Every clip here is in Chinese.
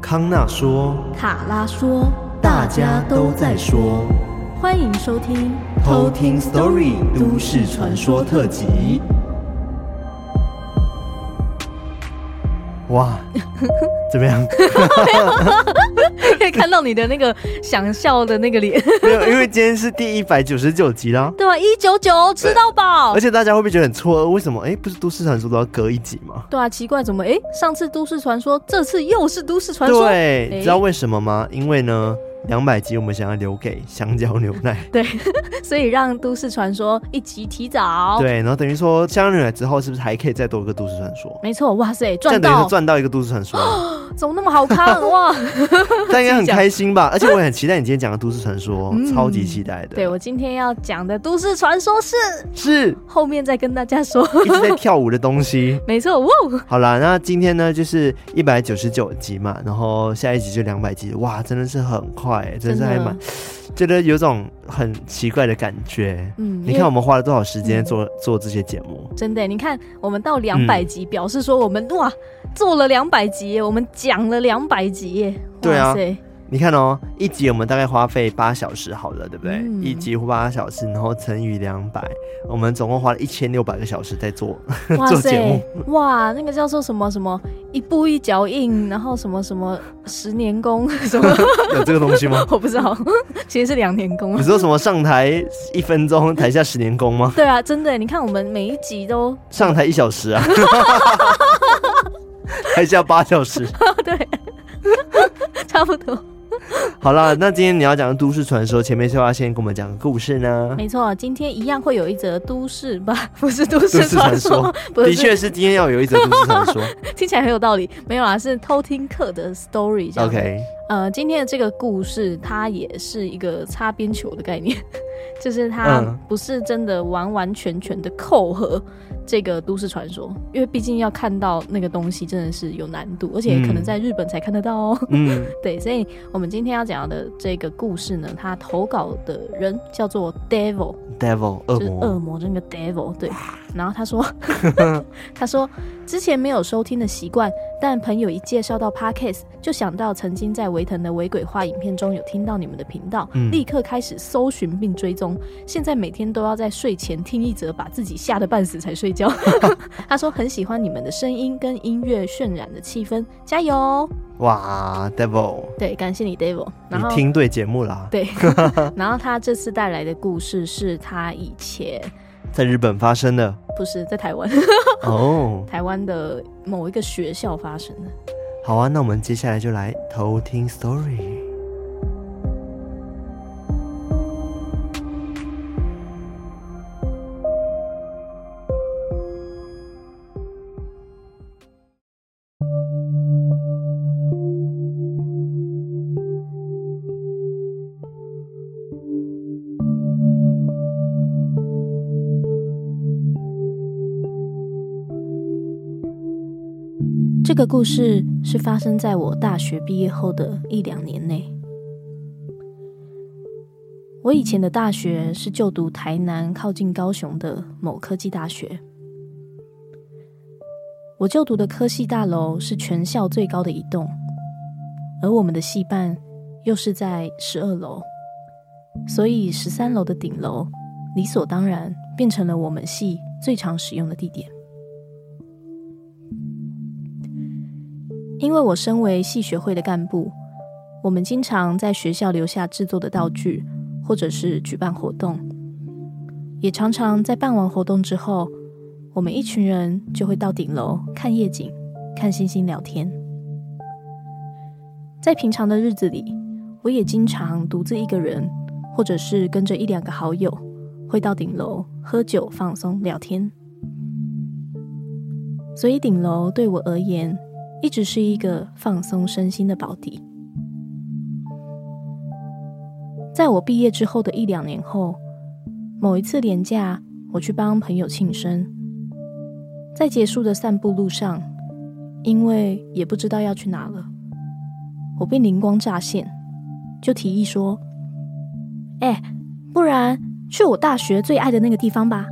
康纳说，卡拉说，大家都在说，欢迎收听偷听 Story 都市传说特辑。哇，怎么样？看到你的那个想笑的那个脸。没有，因为今天是第一百九十九集啦。对吧，一九九吃到饱。而且大家会不会觉得很错愕？为什么？哎，不是都市传说都要隔一集吗？对啊，奇怪，怎么？哎，上次都市传说，这次又是都市传说。对，你知道为什么吗？因为呢。两百集，我们想要留给香蕉牛奶。对，所以让都市传说一集提早。对，然后等于说香蕉牛奶之后，是不是还可以再多一个都市传说？没错，哇塞，赚到！等于赚到一个都市传说。怎么那么好看哇？但应该很开心吧？而且我也很期待你今天讲的都市传说，嗯、超级期待的。对，我今天要讲的都市传说是是后面再跟大家说。一直在跳舞的东西。没错，哇！好啦，那今天呢就是一百九十九集嘛，然后下一集就两百集，哇，真的是很快，真的是还蛮。觉得有种很奇怪的感觉。嗯，你看我们花了多少时间做、嗯、做这些节目？真的，你看我们到两百集，表示说我们、嗯、哇做了两百集，我们讲了两百集。对啊。你看哦，一集我们大概花费八小时，好了，对不对？嗯、一集八小时，然后乘以两百，我们总共花了一千六百个小时在做 做节目。哇，那个叫做什么什么一步一脚印，然后什么什么十年功 什么？有这个东西吗？我不知道，其实是两年功。你说什么上台一分钟，台下十年功吗？对啊，真的，你看我们每一集都上台一小时啊，台下八小时，对，差不多。好了，那今天你要讲的都市传说，前面是要先跟我们讲个故事呢？没错，今天一样会有一则都市吧，不 是都市传说，的确是今天要有一则都市传说，听起来很有道理。没有啦，是偷听课的 story。OK，呃，今天的这个故事，它也是一个擦边球的概念，就是它不是真的完完全全的扣合。这个都市传说，因为毕竟要看到那个东西真的是有难度，而且可能在日本才看得到哦。嗯，对，所以我们今天要讲的这个故事呢，他投稿的人叫做 Devil，Devil，恶魔，恶魔，这个 Devil，对。然后他说，他说之前没有收听的习惯，但朋友一介绍到 Podcast，就想到曾经在维腾的微鬼话影片中有听到你们的频道，嗯、立刻开始搜寻并追踪，现在每天都要在睡前听一则，把自己吓得半死才睡觉。他说很喜欢你们的声音跟音乐渲染的气氛，加油！哇，Devil，对，感谢你，Devil。然后你听对节目啦。对，然后他这次带来的故事是他以前。在日本发生的，不是在台湾 哦，台湾的某一个学校发生的。好啊，那我们接下来就来偷听 story。这个故事是发生在我大学毕业后的一两年内。我以前的大学是就读台南靠近高雄的某科技大学。我就读的科系大楼是全校最高的一栋，而我们的系办又是在十二楼，所以十三楼的顶楼理所当然变成了我们系最常使用的地点。因为我身为系学会的干部，我们经常在学校留下制作的道具，或者是举办活动，也常常在办完活动之后，我们一群人就会到顶楼看夜景、看星星、聊天。在平常的日子里，我也经常独自一个人，或者是跟着一两个好友，会到顶楼喝酒、放松、聊天。所以顶楼对我而言，一直是一个放松身心的宝地。在我毕业之后的一两年后，某一次连假，我去帮朋友庆生，在结束的散步路上，因为也不知道要去哪了，我便灵光乍现，就提议说：“哎，不然去我大学最爱的那个地方吧。”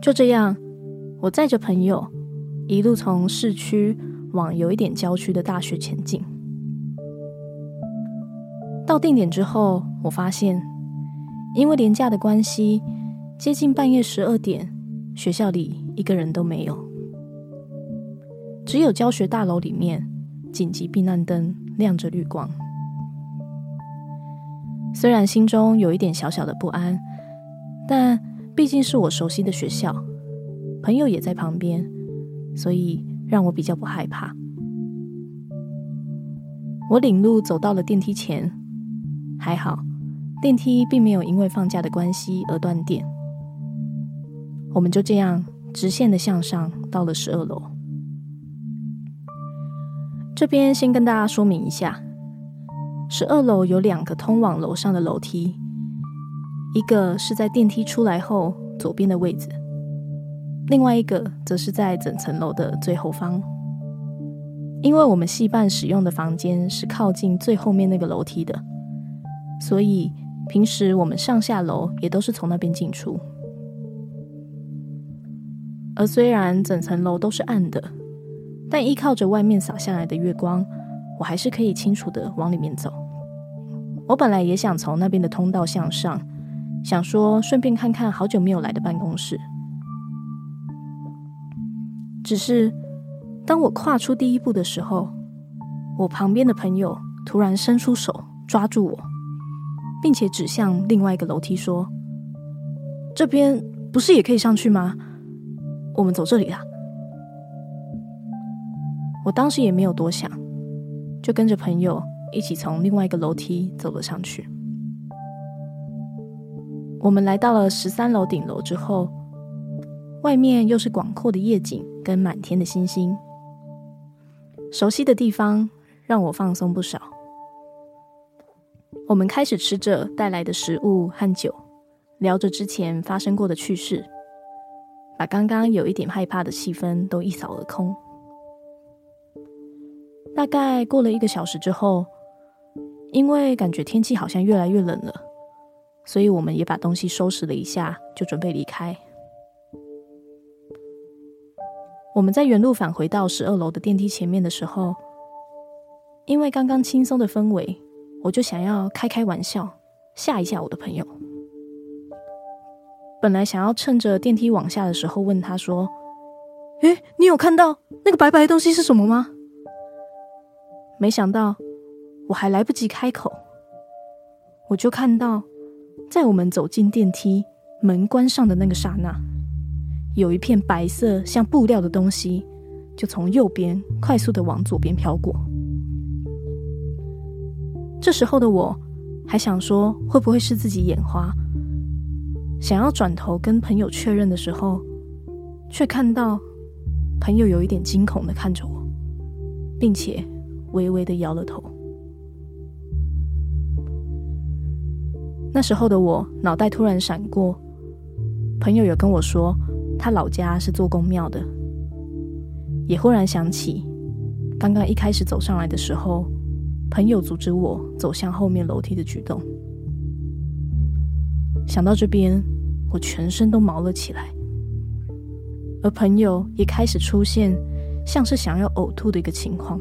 就这样，我载着朋友。一路从市区往有一点郊区的大学前进。到定点之后，我发现，因为廉价的关系，接近半夜十二点，学校里一个人都没有，只有教学大楼里面紧急避难灯亮着绿光。虽然心中有一点小小的不安，但毕竟是我熟悉的学校，朋友也在旁边，所以让我比较不害怕。我领路走到了电梯前。还好，电梯并没有因为放假的关系而断电。我们就这样直线的向上，到了十二楼。这边先跟大家说明一下，十二楼有两个通往楼上的楼梯，一个是在电梯出来后左边的位置，另外一个则是在整层楼的最后方。因为我们戏办使用的房间是靠近最后面那个楼梯的。所以平时我们上下楼也都是从那边进出。而虽然整层楼都是暗的，但依靠着外面洒下来的月光，我还是可以清楚的往里面走。我本来也想从那边的通道向上，想说顺便看看好久没有来的办公室。只是当我跨出第一步的时候，我旁边的朋友突然伸出手抓住我。并且指向另外一个楼梯说：“这边不是也可以上去吗？我们走这里啦。”我当时也没有多想，就跟着朋友一起从另外一个楼梯走了上去。我们来到了十三楼顶楼之后，外面又是广阔的夜景跟满天的星星，熟悉的地方让我放松不少。我们开始吃着带来的食物和酒，聊着之前发生过的趣事，把刚刚有一点害怕的气氛都一扫而空。大概过了一个小时之后，因为感觉天气好像越来越冷了，所以我们也把东西收拾了一下，就准备离开。我们在原路返回到十二楼的电梯前面的时候，因为刚刚轻松的氛围。我就想要开开玩笑，吓一吓我的朋友。本来想要趁着电梯往下的时候问他说：“诶，你有看到那个白白的东西是什么吗？”没想到我还来不及开口，我就看到，在我们走进电梯门关上的那个刹那，有一片白色像布料的东西，就从右边快速的往左边飘过。这时候的我，还想说会不会是自己眼花，想要转头跟朋友确认的时候，却看到朋友有一点惊恐的看着我，并且微微的摇了头。那时候的我脑袋突然闪过，朋友有跟我说他老家是做宫庙的，也忽然想起刚刚一开始走上来的时候。朋友阻止我走向后面楼梯的举动，想到这边，我全身都毛了起来，而朋友也开始出现像是想要呕吐的一个情况。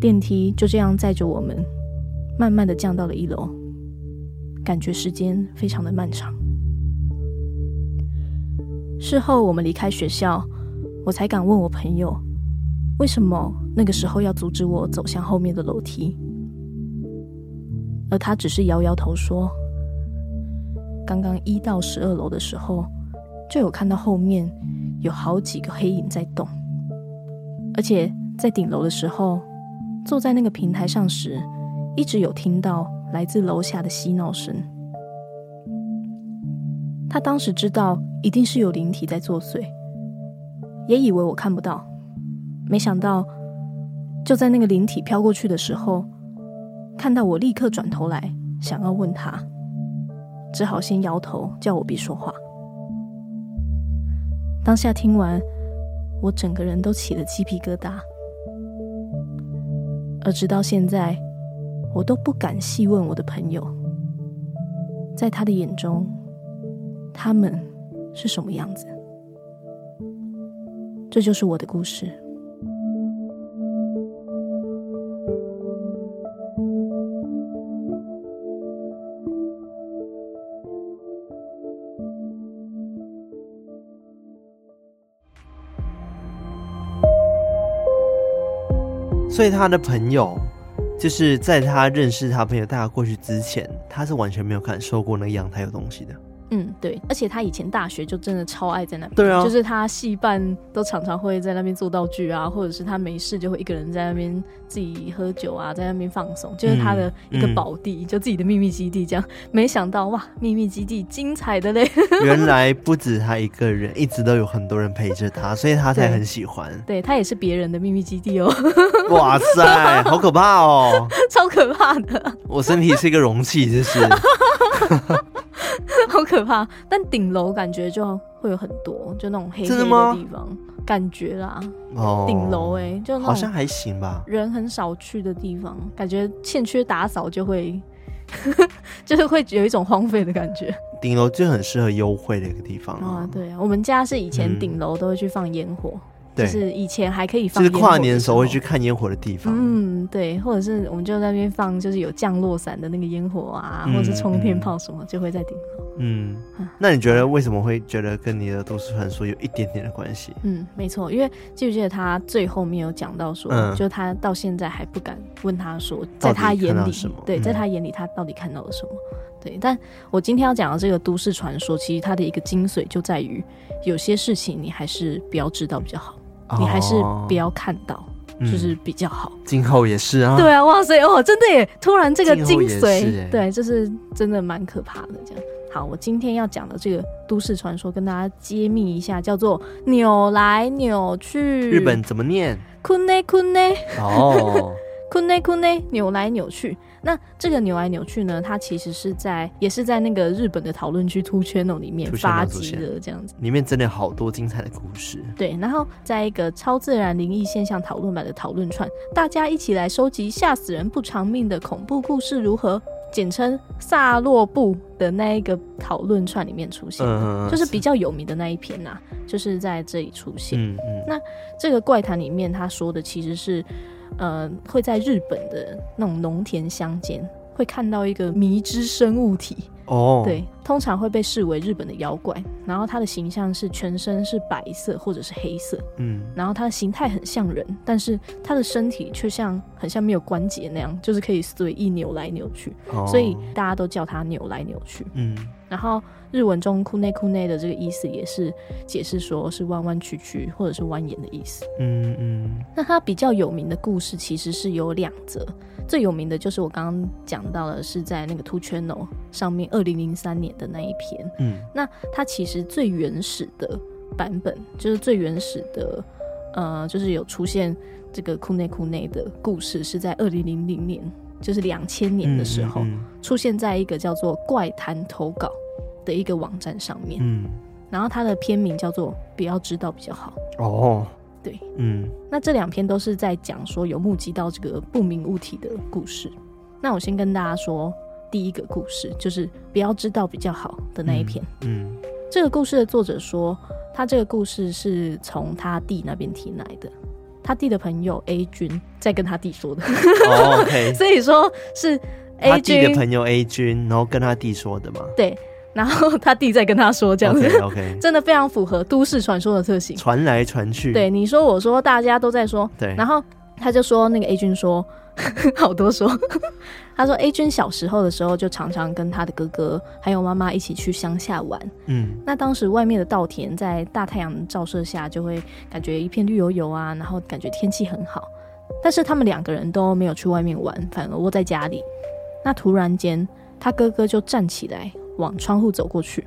电梯就这样载着我们，慢慢的降到了一楼，感觉时间非常的漫长。事后我们离开学校，我才敢问我朋友，为什么那个时候要阻止我走向后面的楼梯？而他只是摇摇头说：“刚刚一到十二楼的时候，就有看到后面有好几个黑影在动，而且在顶楼的时候，坐在那个平台上时，一直有听到来自楼下的嬉闹声。他当时知道一定是有灵体在作祟，也以为我看不到。”没想到，就在那个灵体飘过去的时候，看到我立刻转头来，想要问他，只好先摇头，叫我别说话。当下听完，我整个人都起了鸡皮疙瘩，而直到现在，我都不敢细问我的朋友，在他的眼中，他们是什么样子。这就是我的故事。所以他的朋友就是在他认识他朋友带他过去之前他是完全没有感受过那个阳台有东西的。嗯，对，而且他以前大学就真的超爱在那边，对啊，就是他戏班都常常会在那边做道具啊，或者是他没事就会一个人在那边自己喝酒啊，在那边放松，就是他的一个宝地，就自己的秘密基地这样。没想到哇，秘密基地精彩的嘞！原来不止他一个人，一直都有很多人陪着他，所以他才很喜欢。对，对他也是别人的秘密基地哦。哇塞，好可怕哦，超可怕的。我身体是一个容器，就是。好可怕，但顶楼感觉就会有很多，就那种黑黑的地方，感觉啦。哦，顶楼哎，就好像还行吧。人很少去的地方，感觉欠缺打扫，就会 就是会有一种荒废的感觉。顶楼就很适合幽会的一个地方啊。对啊，我们家是以前顶楼都会去放烟火。嗯就是以前还可以放，就是跨年的时候会去看烟火的地方。嗯，对，或者是我们就在那边放，就是有降落伞的那个烟火啊，嗯、或者是冲天炮什么，就会在顶楼。嗯，那你觉得为什么会觉得跟你的都市传说有一点点的关系？嗯，没错，因为记不记得他最后面有讲到说，嗯、就他到现在还不敢问他说，在他眼里，对，在他眼里他到底看到了什么？嗯、对，但我今天要讲的这个都市传说，其实它的一个精髓就在于，有些事情你还是不要知道比较好。你还是不要看到，哦、就是比较好。今后也是啊。对啊，哇塞哦，真的耶！突然这个精髓，对，就是真的蛮可怕的。这样，好，我今天要讲的这个都市传说，跟大家揭秘一下，叫做扭来扭去。日本怎么念？くねくね。哦，くねくね，扭来扭去。那这个扭来扭去呢？它其实是在，也是在那个日本的讨论区 Two Channel 里面发迹的这样子。里面真的好多精彩的故事。对，然后在一个超自然灵异现象讨论版的讨论串，大家一起来收集吓死人不偿命的恐怖故事如何？ 简称萨洛布的那一个讨论串里面出现的，嗯、就是比较有名的那一篇呐、啊，就是在这里出现。嗯嗯。那这个怪谈里面他说的其实是。呃，会在日本的那种农田乡间，会看到一个迷之生物体哦，oh. 对，通常会被视为日本的妖怪。然后它的形象是全身是白色或者是黑色，嗯，然后它的形态很像人，但是它的身体却像很像没有关节那样，就是可以随意扭来扭去，oh. 所以大家都叫它扭来扭去，嗯，然后。日文中“くねくね”的这个意思也是解释说是弯弯曲曲或者是蜿蜒的意思。嗯嗯。那它比较有名的故事其实是有两则， 最有名的就是我刚刚讲到的，是在那个 Two Channel 上面二零零三年的那一篇。嗯。那它其实最原始的版本，就是最原始的，呃，就是有出现这个“くねくね”的故事，是在二零零零年，就是两千年的时候，嗯嗯、出现在一个叫做“怪谈投稿”的一个网站上面，嗯，然后它的篇名叫做“不要知道比较好”。哦， 对，嗯，那这两篇都是在讲说有目击到这个不明物体的故事。那我先跟大家说第一个故事，就是“不要知道比较好”的那一篇。嗯，嗯，这个故事的作者说，他这个故事是从他弟那边听来的，他弟的朋友 A 君在跟他弟说的。哦，OK，所以说是 A 君的朋友 A 君，然后跟他弟说的嘛？对。然后他弟在跟他说这样子 okay, okay 真的非常符合都市传说的特性，传来传去。对，你说我说，大家都在说。对，然后他就说那个 A 君说，好多说，他说 A 君小时候的时候就常常跟他的哥哥还有妈妈一起去乡下玩。嗯，那当时外面的稻田在大太阳照射下，就会感觉一片绿油油啊，然后感觉天气很好。但是他们两个人都没有去外面玩，反而窝在家里。那突然间，他哥哥就站起来。往窗户走过去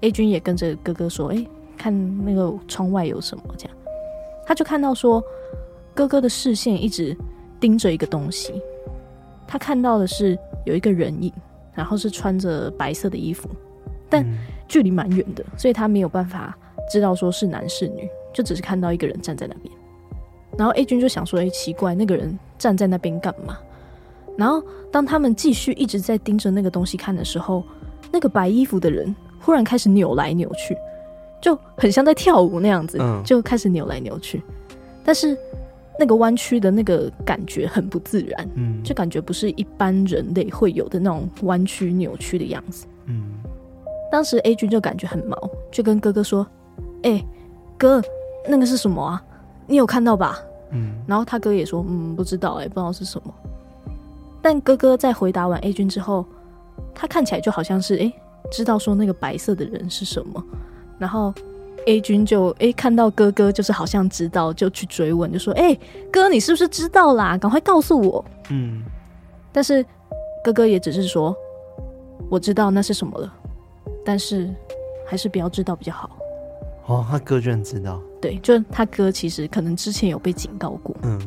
，A 君也跟着哥哥说：“哎、欸，看那个窗外有什么？”这样，他就看到说，哥哥的视线一直盯着一个东西。他看到的是有一个人影，然后是穿着白色的衣服，但距离蛮远的，所以他没有办法知道说是男是女，就只是看到一个人站在那边。然后 A 君就想说：“哎、欸，奇怪，那个人站在那边干嘛？”然后当他们继续一直在盯着那个东西看的时候，那个白衣服的人忽然开始扭来扭去，就很像在跳舞那样子，就开始扭来扭去。但是那个弯曲的那个感觉很不自然，嗯，就感觉不是一般人类会有的那种弯曲扭曲的样子。嗯，当时 A 君就感觉很毛，就跟哥哥说：“哎，哥，那个是什么啊？你有看到吧？”嗯，然后他哥也说，嗯，不知道，哎，不知道是什么。但哥哥在回答完 A 君之后，他看起来就好像是哎，知道说那个白色的人是什么。然后 A 君就哎看到哥哥就是好像知道，就去追问，就说：“哎，哥，你是不是知道啦？赶快告诉我。”嗯。但是哥哥也只是说：“我知道那是什么了，但是还是不要知道比较好。”哦，他哥居然知道？对，就他哥其实可能之前有被警告过。嗯。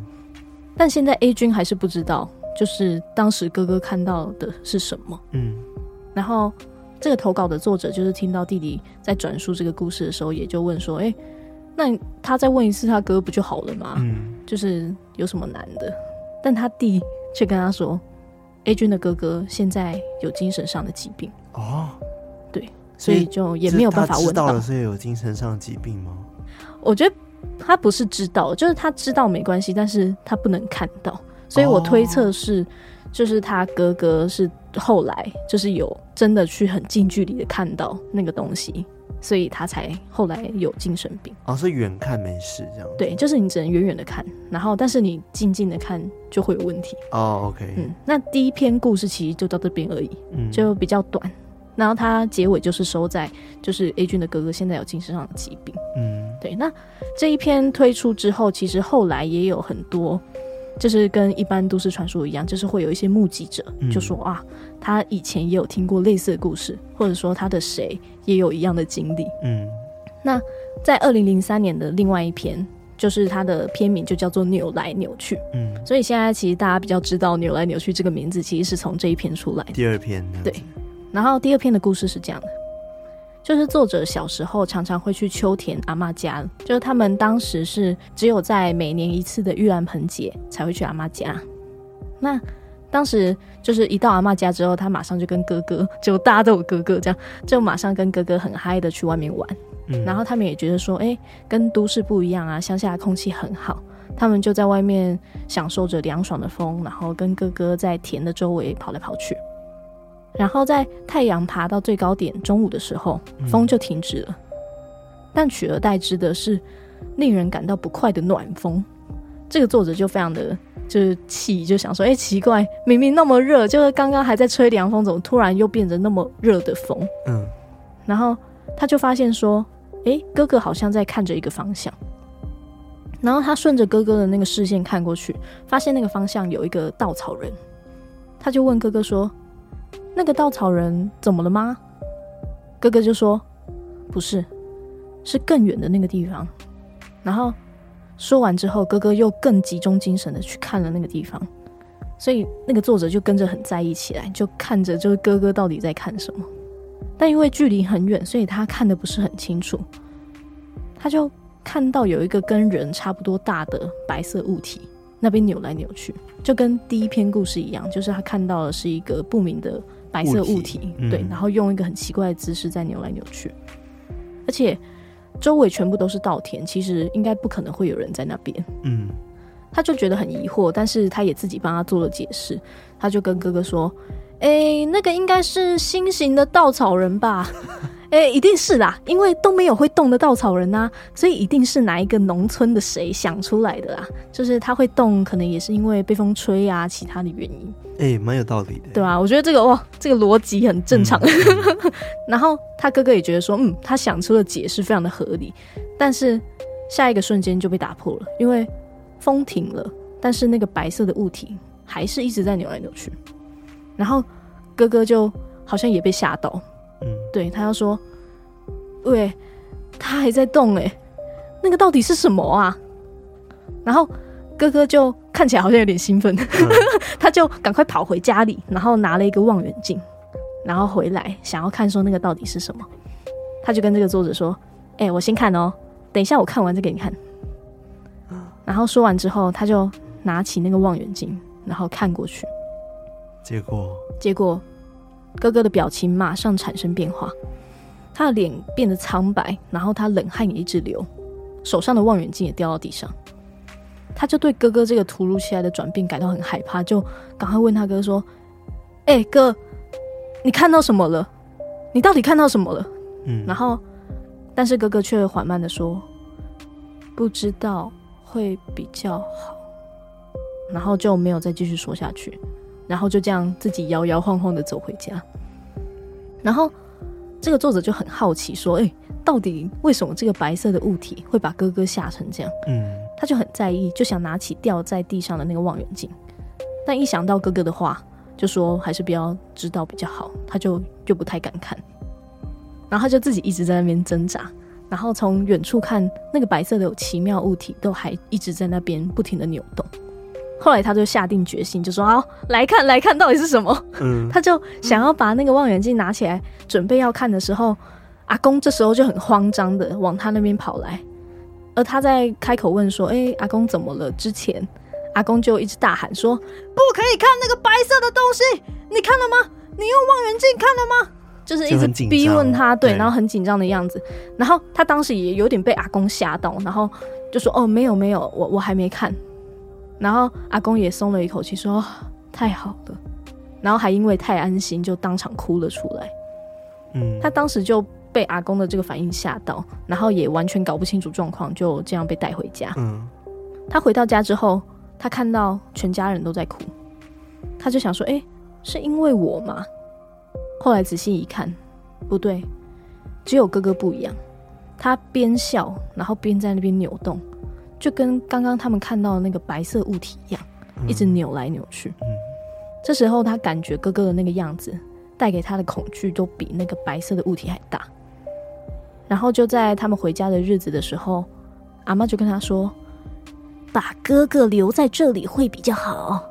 但现在 A 君还是不知道。就是当时哥哥看到的是什么？嗯，然后这个投稿的作者就是听到弟弟在转述这个故事的时候，也就问说：“哎，那他再问一次他哥不就好了吗？嗯，就是有什么难的？”但他弟却跟他说：“A 君的哥哥现在有精神上的疾病哦，对，所以就也没有办法问到。知道了，所以有精神上的疾病吗？我觉得他不是知道，就是他知道没关系，但是他不能看到。”所以我推测是，就是他哥哥是后来就是有真的去很近距离的看到那个东西，所以他才后来有精神病。哦，是远看没事这样？对，就是你只能远远的看，然后但是你近近的看就会有问题。哦，OK，嗯，那第一篇故事其实就到这边而已，嗯，就比较短，然后它结尾就是收在就是 A 君的哥哥现在有精神上的疾病，嗯，对。那这一篇推出之后，其实后来也有很多。就是跟一般都市传说一样，就是会有一些目击者就说啊，他以前也有听过类似的故事，或者说他的谁也有一样的经历。嗯，那在二零零三年的另外一篇，就是它的片名就叫做《扭来扭去》。嗯，所以现在其实大家比较知道“扭来扭去”这个名字，其实是从这一篇出来的。第二篇对，然后第二篇的故事是这样的。就是作者小时候常常会去秋田阿妈家，就是他们当时是只有在每年一次的玉兰盆节才会去阿妈家。那当时就是一到阿妈家之后，他马上就跟哥哥，就大家都有哥哥，这样就马上跟哥哥很嗨的去外面玩。嗯，然后他们也觉得说，哎，跟都市不一样啊，乡下的空气很好。他们就在外面享受着凉爽的风，然后跟哥哥在田的周围跑来跑去。然后在太阳爬到最高点，中午的时候，风就停止了。嗯、但取而代之的是令人感到不快的暖风。这个作者就非常的就是气，就想说：哎，奇怪，明明那么热，就是刚刚还在吹凉风，怎么突然又变成那么热的风？嗯。然后他就发现说：哎，哥哥好像在看着一个方向。然后他顺着哥哥的那个视线看过去，发现那个方向有一个稻草人。他就问哥哥说。那个稻草人怎么了吗？哥哥就说：“不是，是更远的那个地方。”然后说完之后，哥哥又更集中精神的去看了那个地方，所以那个作者就跟着很在意起来，就看着就是哥哥到底在看什么。但因为距离很远，所以他看得不是很清楚。他就看到有一个跟人差不多大的白色物体，那边扭来扭去，就跟第一篇故事一样，就是他看到的是一个不明的。白色物体，嗯、对，然后用一个很奇怪的姿势在扭来扭去，而且周围全部都是稻田，其实应该不可能会有人在那边。嗯，他就觉得很疑惑，但是他也自己帮他做了解释，他就跟哥哥说：“哎、欸，那个应该是新型的稻草人吧。”哎、欸，一定是啦，因为都没有会动的稻草人呐、啊，所以一定是哪一个农村的谁想出来的啦。就是他会动，可能也是因为被风吹啊，其他的原因。哎、欸，蛮有道理的，对啊，我觉得这个哇，这个逻辑很正常。嗯、然后他哥哥也觉得说，嗯，他想出的解释非常的合理。但是下一个瞬间就被打破了，因为风停了，但是那个白色的物体还是一直在扭来扭去。然后哥哥就好像也被吓到。对，他要说，喂，他还在动哎，那个到底是什么啊？然后哥哥就看起来好像有点兴奋，嗯、他就赶快跑回家里，然后拿了一个望远镜，然后回来想要看说那个到底是什么。他就跟这个作者说：“哎，我先看哦，等一下我看完再给你看。”然后说完之后，他就拿起那个望远镜，然后看过去，结果，结果。哥哥的表情马上产生变化，他的脸变得苍白，然后他冷汗也一直流，手上的望远镜也掉到地上。他就对哥哥这个突如其来的转变感到很害怕，就赶快问他哥说：“哎、欸，哥，你看到什么了？你到底看到什么了？”嗯，然后，但是哥哥却缓慢的说：“不知道，会比较好。然后就没有再继续说下去，然后就这样自己摇摇晃晃的走回家。然后这个作者就很好奇说：“哎，到底为什么这个白色的物体会把哥哥吓成这样？”嗯，他就很在意，就想拿起掉在地上的那个望远镜，但一想到哥哥的话，就说还是不要知道比较好，他就又不太敢看。然后他就自己一直在那边挣扎，然后从远处看那个白色的奇妙物体都还一直在那边不停的扭动。后来他就下定决心，就说：“好，来看来看到底是什么。”嗯，他就想要把那个望远镜拿起来，准备要看的时候，阿公这时候就很慌张的往他那边跑来，而他在开口问说：“哎、欸，阿公怎么了？”之前，阿公就一直大喊说：“不可以看那个白色的东西！你看了吗？你用望远镜看了吗？”就是一直逼问他，对，然后很紧张的样子。然后他当时也有点被阿公吓到，然后就说：“哦，没有没有，我我还没看。”然后阿公也松了一口气，说：“太好了。”然后还因为太安心，就当场哭了出来。嗯，他当时就被阿公的这个反应吓到，然后也完全搞不清楚状况，就这样被带回家。嗯，他回到家之后，他看到全家人都在哭，他就想说：“哎，是因为我吗？”后来仔细一看，不对，只有哥哥不一样。他边笑，然后边在那边扭动。就跟刚刚他们看到的那个白色物体一样，一直扭来扭去。嗯，这时候他感觉哥哥的那个样子带给他的恐惧都比那个白色的物体还大。然后就在他们回家的日子的时候，阿妈就跟他说：“把哥哥留在这里会比较好，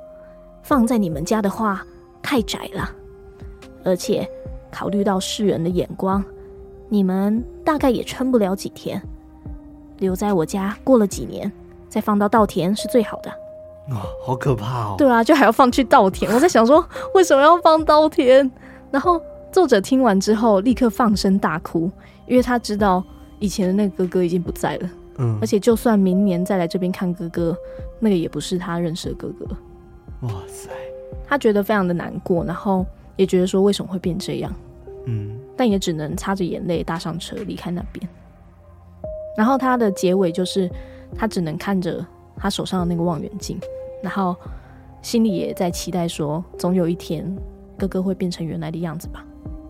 放在你们家的话太窄了，而且考虑到世人的眼光，你们大概也撑不了几天。”留在我家，过了几年再放到稻田是最好的。哦，好可怕哦！对啊，就还要放去稻田。我在想说，为什么要放稻田？然后作者听完之后，立刻放声大哭，因为他知道以前的那个哥哥已经不在了。嗯，而且就算明年再来这边看哥哥，那个也不是他认识的哥哥。哇塞！他觉得非常的难过，然后也觉得说为什么会变这样？嗯，但也只能擦着眼泪搭上车离开那边。然后他的结尾就是，他只能看着他手上的那个望远镜，然后心里也在期待说，总有一天哥哥会变成原来的样子吧。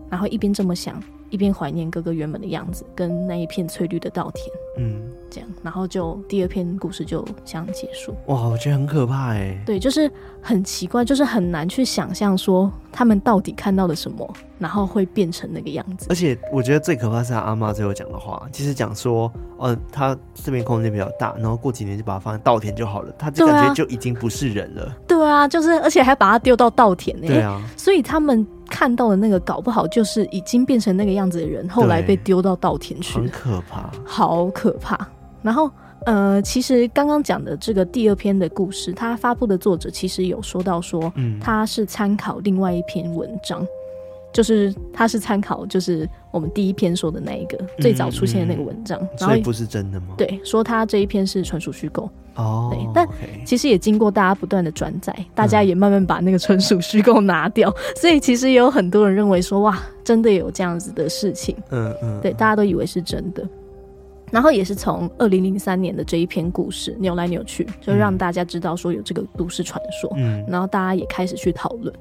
然后一边这么想，一边怀念哥哥原本的样子，跟那一片翠绿的稻田。嗯。这样，然后就第二篇故事就这样结束。哇，我觉得很可怕哎。对，就是很奇怪，就是很难去想象说他们到底看到了什么，然后会变成那个样子。而且我觉得最可怕是他阿妈最后讲的话，其实讲说，呃，他这边空间比较大，然后过几年就把它放在稻田就好了，他就感觉就已经不是人了。对啊，就是而且还把它丢到稻田呢。对啊，所以他们看到的那个搞不好就是已经变成那个样子的人，后来被丢到稻田去，很可怕，好可怕。然后，呃，其实刚刚讲的这个第二篇的故事，他发布的作者其实有说到说，嗯，他是参考另外一篇文章，就是他是参考就是我们第一篇说的那一个最早出现的那个文章，嗯嗯、然后所以不是真的吗？对，说他这一篇是纯属虚构哦，对，但其实也经过大家不断的转载，大家也慢慢把那个纯属虚构拿掉，嗯、所以其实也有很多人认为说，哇，真的有这样子的事情，嗯嗯，对，大家都以为是真的。然后也是从二零零三年的这一篇故事扭来扭去，就让大家知道说有这个都市传说，嗯，然后大家也开始去讨论。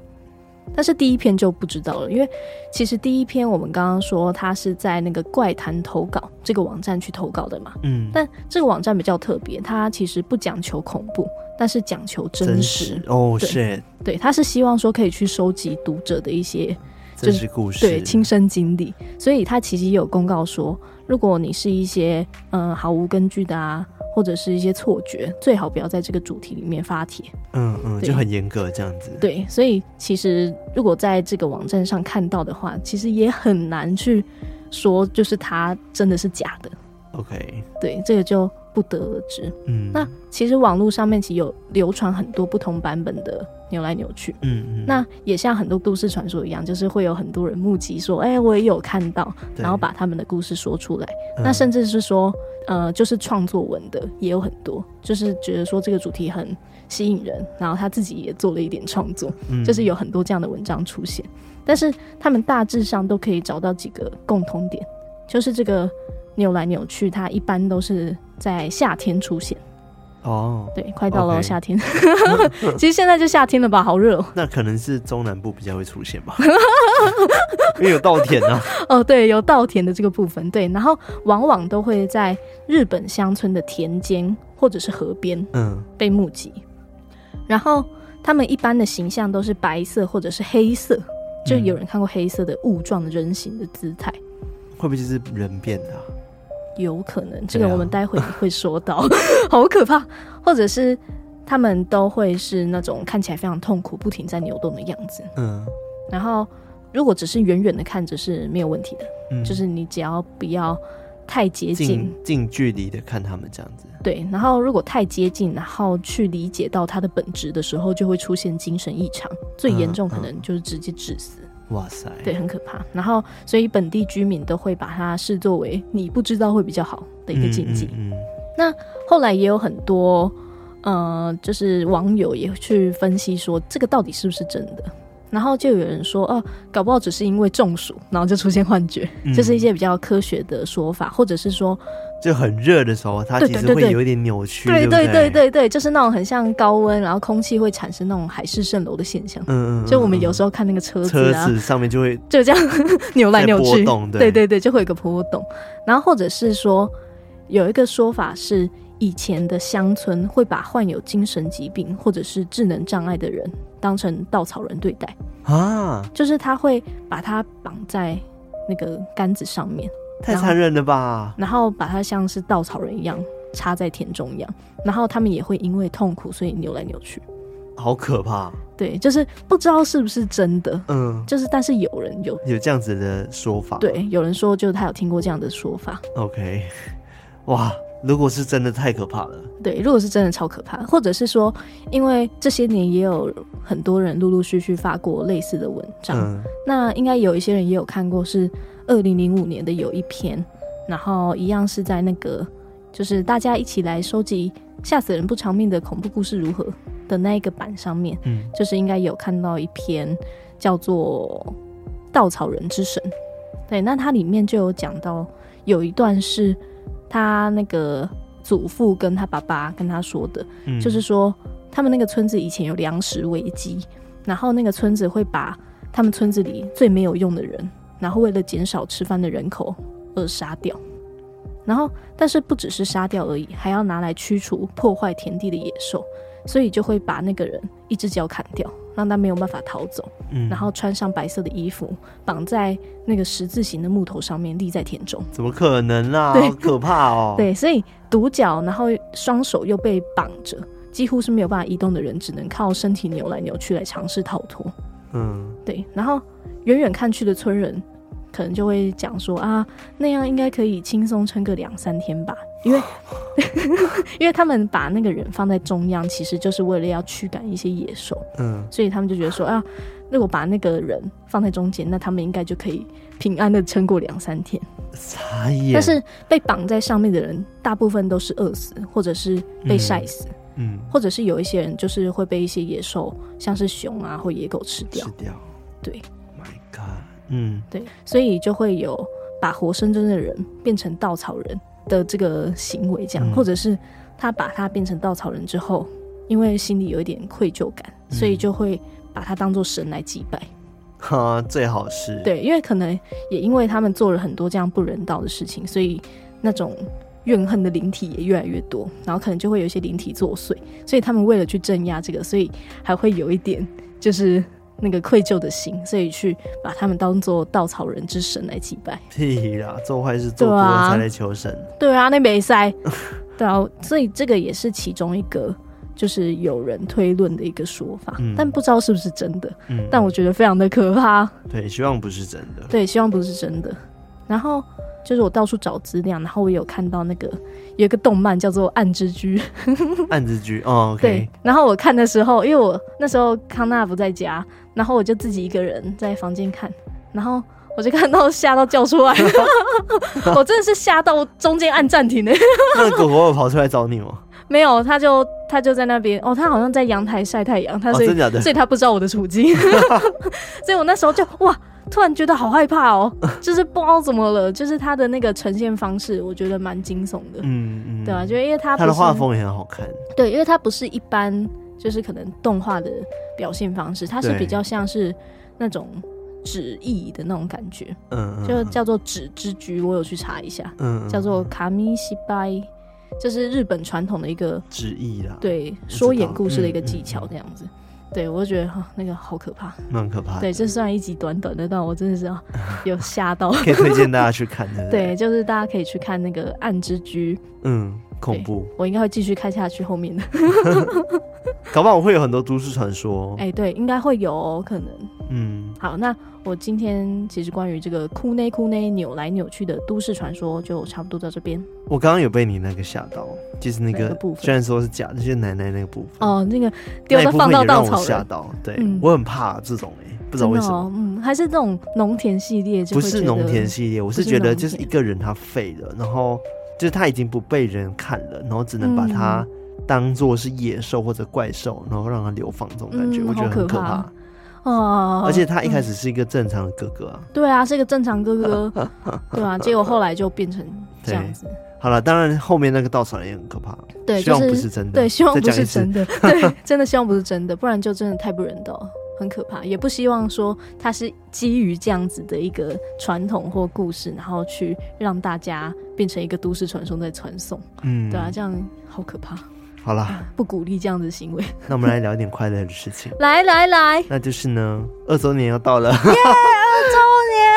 但是第一篇就不知道了，因为其实第一篇我们刚刚说他是在那个怪谈投稿这个网站去投稿的嘛，嗯，但这个网站比较特别，它其实不讲求恐怖，但是讲求真实。哦，是，对，他是希望说可以去收集读者的一些真实故事，对，亲身经历，所以他其实也有公告说。如果你是一些嗯毫无根据的啊，或者是一些错觉，最好不要在这个主题里面发帖。嗯嗯，就很严格这样子。对，所以其实如果在这个网站上看到的话，其实也很难去说就是它真的是假的。OK，对，这个就。不得而知。嗯，那其实网络上面其实有流传很多不同版本的扭来扭去。嗯嗯，那也像很多都市传说一样，就是会有很多人目击说，哎、欸，我也有看到，然后把他们的故事说出来。嗯、那甚至是说，呃，就是创作文的也有很多，就是觉得说这个主题很吸引人，然后他自己也做了一点创作，嗯、就是有很多这样的文章出现。但是他们大致上都可以找到几个共通点，就是这个。扭来扭去，它一般都是在夏天出现，哦，对，快到了夏天。其实现在就夏天了吧，好热哦。那可能是中南部比较会出现吧，因为有稻田啊。哦，对，有稻田的这个部分，对，然后往往都会在日本乡村的田间或者是河边，嗯，被目击。然后他们一般的形象都是白色或者是黑色，就有人看过黑色的雾状的人形的姿态，会不会就是人变的啊？有可能，这个我们待会会说到，好可怕。或者是他们都会是那种看起来非常痛苦、不停在扭动的样子。嗯，然后如果只是远远的看着是没有问题的，嗯，就是你只要不要太接近，近距离的看他们这样子。对，然后如果太接近，然后去理解到它的本质的时候，就会出现精神异常，最严重可能就是直接致死。嗯嗯哇塞，对，很可怕。然后，所以本地居民都会把它视作为你不知道会比较好的一个禁忌。嗯，嗯，嗯，那后来也有很多，呃，就是网友也去分析说，这个到底是不是真的？然后就有人说，哦、啊，搞不好只是因为中暑，然后就出现幻觉，这、是一些比较科学的说法，或者是说。就很热的时候，它其实会有一点扭曲。对对对对对，就是那种很像高温，然后空气会产生那种海市蜃楼的现象。嗯嗯。就我们有时候看那个车子啊，车子上面就会就这样 扭来扭去，对对对，就会有个波动。然后或者是说，有一个说法是，以前的乡村会把患有精神疾病或者是智能障碍的人当成稻草人对待啊，就是他会把他绑在那个杆子上面。太残忍了吧！然后把它像是稻草人一样插在田中一样，然后他们也会因为痛苦，所以扭来扭去，好可怕。对，就是不知道是不是真的，嗯，就是但是有人有有这样子的说法，对，有人说就是他有听过这样的说法。OK，哇，如果是真的太可怕了。对，如果是真的超可怕，或者是说，因为这些年也有很多人陆陆续续发过类似的文章，嗯，那应该有一些人也有看过是。二零零五年的有一篇，然后一样是在那个，就是大家一起来收集吓死人不偿命的恐怖故事如何的那一个版上面，嗯，就是应该有看到一篇叫做《稻草人之神》。对，那它里面就有讲到有一段是他那个祖父跟他爸爸跟他说的，嗯，就是说他们那个村子以前有粮食危机，然后那个村子会把他们村子里最没有用的人。然后为了减少吃饭的人口而杀掉，然后但是不只是杀掉而已，还要拿来驱除破坏田地的野兽，所以就会把那个人一只脚砍掉，让他没有办法逃走。嗯，然后穿上白色的衣服，绑在那个十字形的木头上面立在田中。怎么可能啊？好可怕哦！对，所以独角，然后双手又被绑着，几乎是没有办法移动的人，只能靠身体扭来扭去来尝试逃脱。嗯，对，然后远远看去的村人。可能就会讲说啊，那样应该可以轻松撑个两三天吧，因为 因为他们把那个人放在中央，其实就是为了要驱赶一些野兽，嗯，所以他们就觉得说啊，如果把那个人放在中间，那他们应该就可以平安的撑过两三天。傻眼。但是被绑在上面的人，大部分都是饿死，或者是被晒死，嗯，嗯，或者是有一些人就是会被一些野兽，像是熊啊或野狗吃掉，吃掉，对。嗯，对，所以就会有把活生生的人变成稻草人的这个行为，这样，嗯、或者是他把他变成稻草人之后，因为心里有一点愧疚感，嗯、所以就会把他当做神来祭拜。哈，最好是对，因为可能也因为他们做了很多这样不人道的事情，所以那种怨恨的灵体也越来越多，然后可能就会有一些灵体作祟，所以他们为了去镇压这个，所以还会有一点就是。那个愧疚的心，所以去把他们当做稻草人之神来祭拜。屁啦，做坏事做多了才来求神。对啊，那没塞。对啊，所以这个也是其中一个，就是有人推论的一个说法，嗯、但不知道是不是真的。嗯，但我觉得非常的可怕。对，希望不是真的。对，希望不是真的。然后。就是我到处找资料，然后我有看到那个有一个动漫叫做《暗之居》，暗之居哦，okay、对。然后我看的时候，因为我那时候康纳不在家，然后我就自己一个人在房间看，然后我就看到吓到叫出来，我真的是吓到中间按暂停的。那个狗狗有跑出来找你吗？没有，他就他就在那边哦，他好像在阳台晒太阳，他所以、哦、所以他不知道我的处境，所以我那时候就哇。突然觉得好害怕哦，就是不知道怎么了，就是它的那个呈现方式，我觉得蛮惊悚的。嗯嗯，对啊，就因为它他的画风也很好看。对，因为它不是一般，就是可能动画的表现方式，它是比较像是那种纸艺的那种感觉。嗯，就叫做纸之居，我有去查一下。嗯，叫做卡米西拜，这是日本传统的一个纸艺啦。对，说演故事的一个技巧，这样子。对，我就觉得哈，那个好可怕，蛮可怕。对，这虽然一集短短的，但我真的是 有吓到。可以推荐大家去看的。对，就是大家可以去看那个《暗之居》。嗯，恐怖。我应该会继续看下去后面的。搞不好我会有很多都市传说。哎，对，应该会有哦，可能。嗯，好，那我今天其实关于这个哭内哭内扭来扭去的都市传说就差不多到这边。我刚刚有被你那个吓到，就是那个部分，虽然说是假的，就是奶奶那个部分。哦，那个丢的放到稻草人，吓到。对，我很怕这种哎，不知道为什么。嗯，还是这种农田系列，不是农田系列，我是觉得就是一个人他废了，然后就是他已经不被人看了，然后只能把他当做是野兽或者怪兽，然后让他流放这种感觉，我觉得很可怕。哦，而且他一开始是一个正常的哥哥啊，对啊，是一个正常哥哥，对啊，结果后来就变成这样子。好了，当然后面那个稻草人也很可怕，对，希望不是真的，对，希望不是真的，对，真的希望不是真的，不然就真的太不人道，很可怕。也不希望说它是基于这样子的一个传统或故事，然后去让大家变成一个都市传说在传颂，嗯，对啊，这样好可怕。好啦，不鼓励这样子的行为。那我们来聊一点快乐的事情。来来来，那就是呢，二周年要到了。耶，二周年！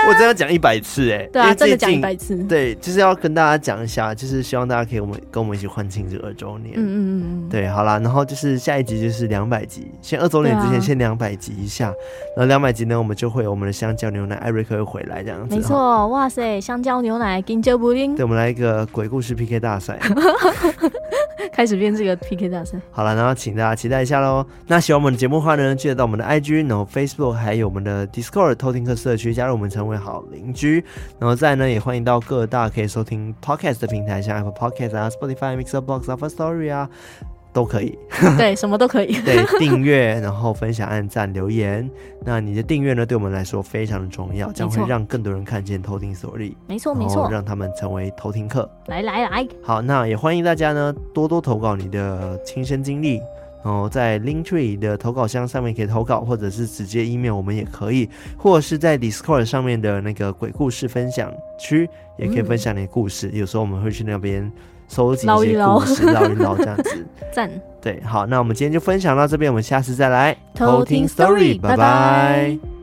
我真的要讲一百次哎。对啊，真的讲一百次。对，就是要跟大家讲一下，就是希望大家可以我们跟我们一起欢庆这二周年。嗯嗯嗯。对，好啦，然后就是下一集就是两百集，先二周年之前先两百集一下，然后两百集呢，我们就会有我们的香蕉牛奶艾瑞克会回来这样子。没错，哇塞，香蕉牛奶金蕉布丁。对，我们来一个鬼故事 PK 大赛。开始变这个 PK 大赛，好了，然后请大家期待一下喽。那喜欢我们的节目的话呢，记得到我们的 IG，然后 Facebook，还有我们的 Discord 偷听课社区，加入我们成为好邻居。然后再呢，也欢迎到各大可以收听 Podcast 的平台，像 Apple Podcast 啊、Spotify、Mixer Box、Firstory 啊。都可以，对，什么都可以。对，订阅，然后分享、按赞、留言。那你的订阅呢，对我们来说非常的重要，将会让更多人看见偷听所力。没错，没错，让他们成为偷听客。来来来，好，那也欢迎大家呢多多投稿你的亲身经历，然后在 Linktree 的投稿箱上面可以投稿，或者是直接 email 我们也可以，或者是在 Discord 上面的那个鬼故事分享区也可以分享你的故事。嗯、有时候我们会去那边。收集一些故事，唠一唠这样子，赞。对，好，那我们今天就分享到这边，我们下次再来偷听 story，拜拜。